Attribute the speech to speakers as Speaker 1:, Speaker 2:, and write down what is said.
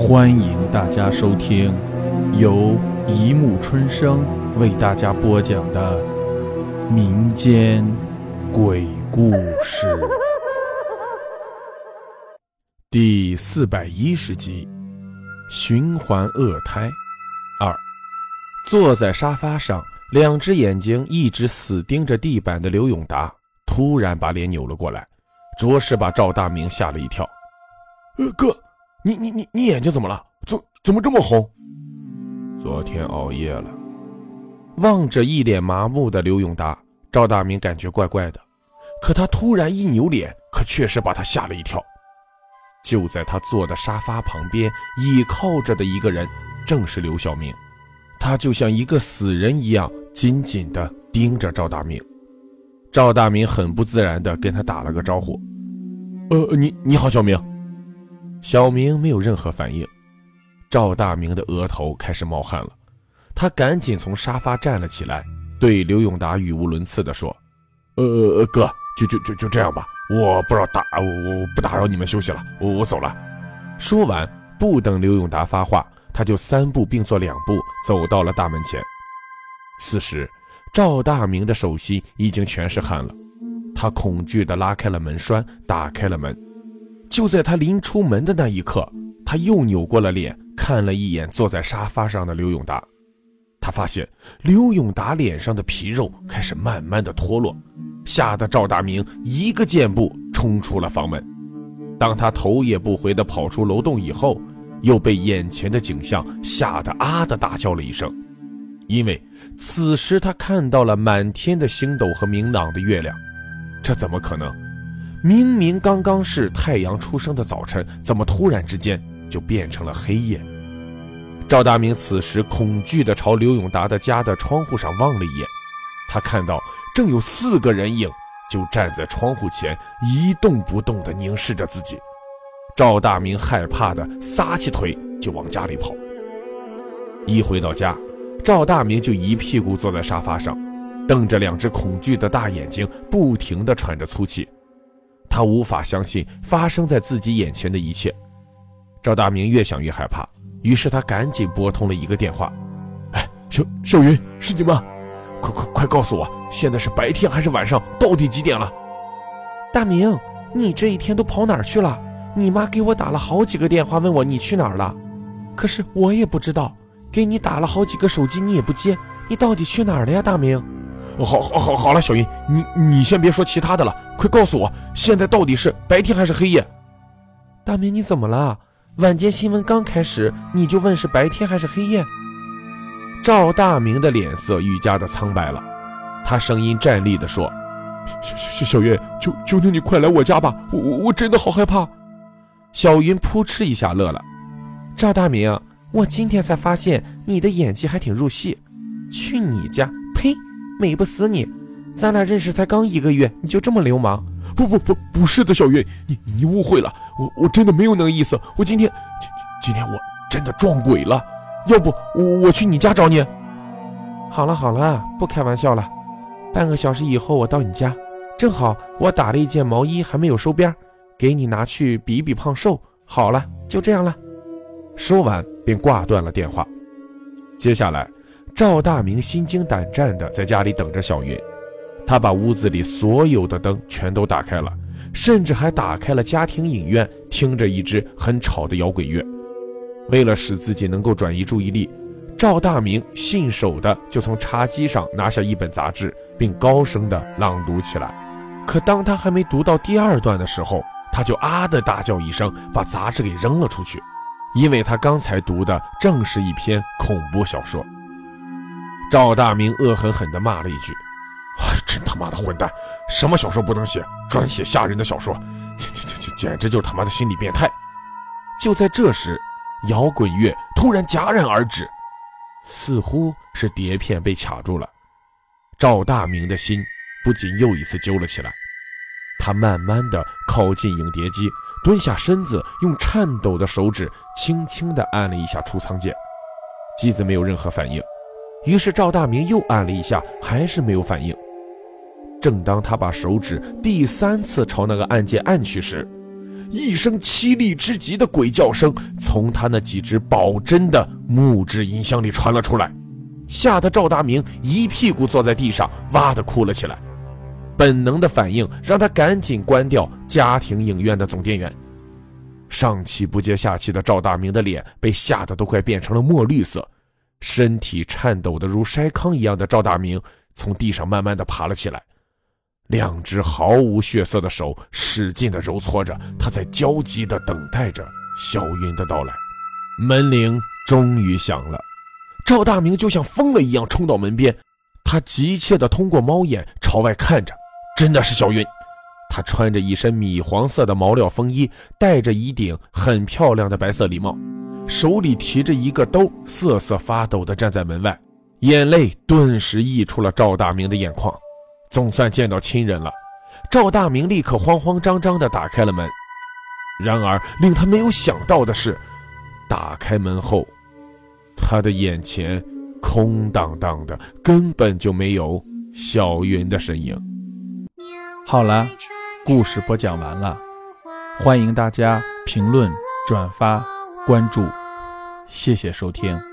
Speaker 1: 欢迎大家收听由一木春生为大家播讲的民间鬼故事第四百一十集《循环恶胎二》。坐在沙发上，两只眼睛一直死盯着地板的刘永达，突然把脸扭了过来，着实把赵大明吓了一跳。
Speaker 2: 呃，哥。你你你你眼睛怎么了？怎怎么这么红？
Speaker 1: 昨天熬夜了。望着一脸麻木的刘永达，赵大明感觉怪怪的。可他突然一扭脸，可确实把他吓了一跳。就在他坐的沙发旁边倚靠着的一个人，正是刘小明。他就像一个死人一样，紧紧地盯着赵大明。赵大明很不自然地跟他打了个招呼：“
Speaker 2: 呃，你你好，小明。”
Speaker 1: 小明没有任何反应，赵大明的额头开始冒汗了，他赶紧从沙发站了起来，对刘永达语无伦次地说：“
Speaker 2: 呃，哥，就就就就这样吧，我不知道打我我不打扰你们休息了，我我走了。”
Speaker 1: 说完，不等刘永达发话，他就三步并作两步走到了大门前。此时，赵大明的手心已经全是汗了，他恐惧地拉开了门栓，打开了门。就在他临出门的那一刻，他又扭过了脸，看了一眼坐在沙发上的刘永达。他发现刘永达脸上的皮肉开始慢慢的脱落，吓得赵大明一个箭步冲出了房门。当他头也不回地跑出楼栋以后，又被眼前的景象吓得啊的大叫了一声，因为此时他看到了满天的星斗和明朗的月亮，这怎么可能？明明刚刚是太阳出生的早晨，怎么突然之间就变成了黑夜？赵大明此时恐惧地朝刘永达的家的窗户上望了一眼，他看到正有四个人影就站在窗户前一动不动地凝视着自己。赵大明害怕的撒起腿就往家里跑。一回到家，赵大明就一屁股坐在沙发上，瞪着两只恐惧的大眼睛，不停地喘着粗气。他无法相信发生在自己眼前的一切，赵大明越想越害怕，于是他赶紧拨通了一个电话：“
Speaker 2: 哎，小小云，是你吗？快快快告诉我，现在是白天还是晚上？到底几点了？”
Speaker 3: 大明，你这一天都跑哪儿去了？你妈给我打了好几个电话，问我你去哪儿了，可是我也不知道，给你打了好几个手机你也不接，你到底去哪儿了呀，大明？
Speaker 2: 好，好，好，好了，小云，你你先别说其他的了，快告诉我，现在到底是白天还是黑夜？
Speaker 3: 大明，你怎么了？晚间新闻刚开始，你就问是白天还是黑夜？
Speaker 1: 赵大明的脸色愈加的苍白了，他声音战栗的说：“
Speaker 2: 小小小云，求求求你快来我家吧，我我真的好害怕。”
Speaker 1: 小云扑哧一下乐了：“
Speaker 3: 赵大明，我今天才发现你的演技还挺入戏，去你家，！”美不死你！咱俩认识才刚一个月，你就这么流氓？
Speaker 2: 不不不，不是的，小云，你你误会了，我我真的没有那个意思。我今天今今天我真的撞鬼了，要不我我去你家找你？
Speaker 3: 好了好了，不开玩笑了。半个小时以后我到你家，正好我打了一件毛衣还没有收边，给你拿去比比胖瘦。好了，就这样了。
Speaker 1: 说完便挂断了电话。接下来。赵大明心惊胆战地在家里等着小云，他把屋子里所有的灯全都打开了，甚至还打开了家庭影院，听着一支很吵的摇滚乐。为了使自己能够转移注意力，赵大明信手的就从茶几上拿下一本杂志，并高声的朗读起来。可当他还没读到第二段的时候，他就啊的大叫一声，把杂志给扔了出去，因为他刚才读的正是一篇恐怖小说。赵大明恶狠狠地骂了一句：“
Speaker 2: 啊，真他妈的混蛋！什么小说不能写，专写吓人的小说，这、这、这、这简直就是他妈的心理变态！”
Speaker 1: 就在这时，摇滚乐突然戛然而止，似乎是碟片被卡住了。赵大明的心不仅又一次揪了起来，他慢慢地靠近影碟机，蹲下身子，用颤抖的手指轻轻地按了一下出仓键，机子没有任何反应。于是赵大明又按了一下，还是没有反应。正当他把手指第三次朝那个按键按去时，一声凄厉之极的鬼叫声从他那几只保真的木质音箱里传了出来，吓得赵大明一屁股坐在地上，哇的哭了起来。本能的反应让他赶紧关掉家庭影院的总电源。上气不接下气的赵大明的脸被吓得都快变成了墨绿色，身体颤抖的如筛糠一样的赵大明从地上慢慢的爬了起来。两只毫无血色的手使劲的揉搓着，他在焦急的等待着小云的到来。门铃终于响了，赵大明就像疯了一样冲到门边，他急切的通过猫眼朝外看着，真的是小云。他穿着一身米黄色的毛料风衣，戴着一顶很漂亮的白色礼帽，手里提着一个兜，瑟瑟发抖地站在门外，眼泪顿时溢出了赵大明的眼眶。总算见到亲人了，赵大明立刻慌慌张张地打开了门。然而，令他没有想到的是，打开门后，他的眼前空荡荡的，根本就没有小云的身影。
Speaker 3: 好了，故事播讲完了，欢迎大家评论、转发、关注，谢谢收听。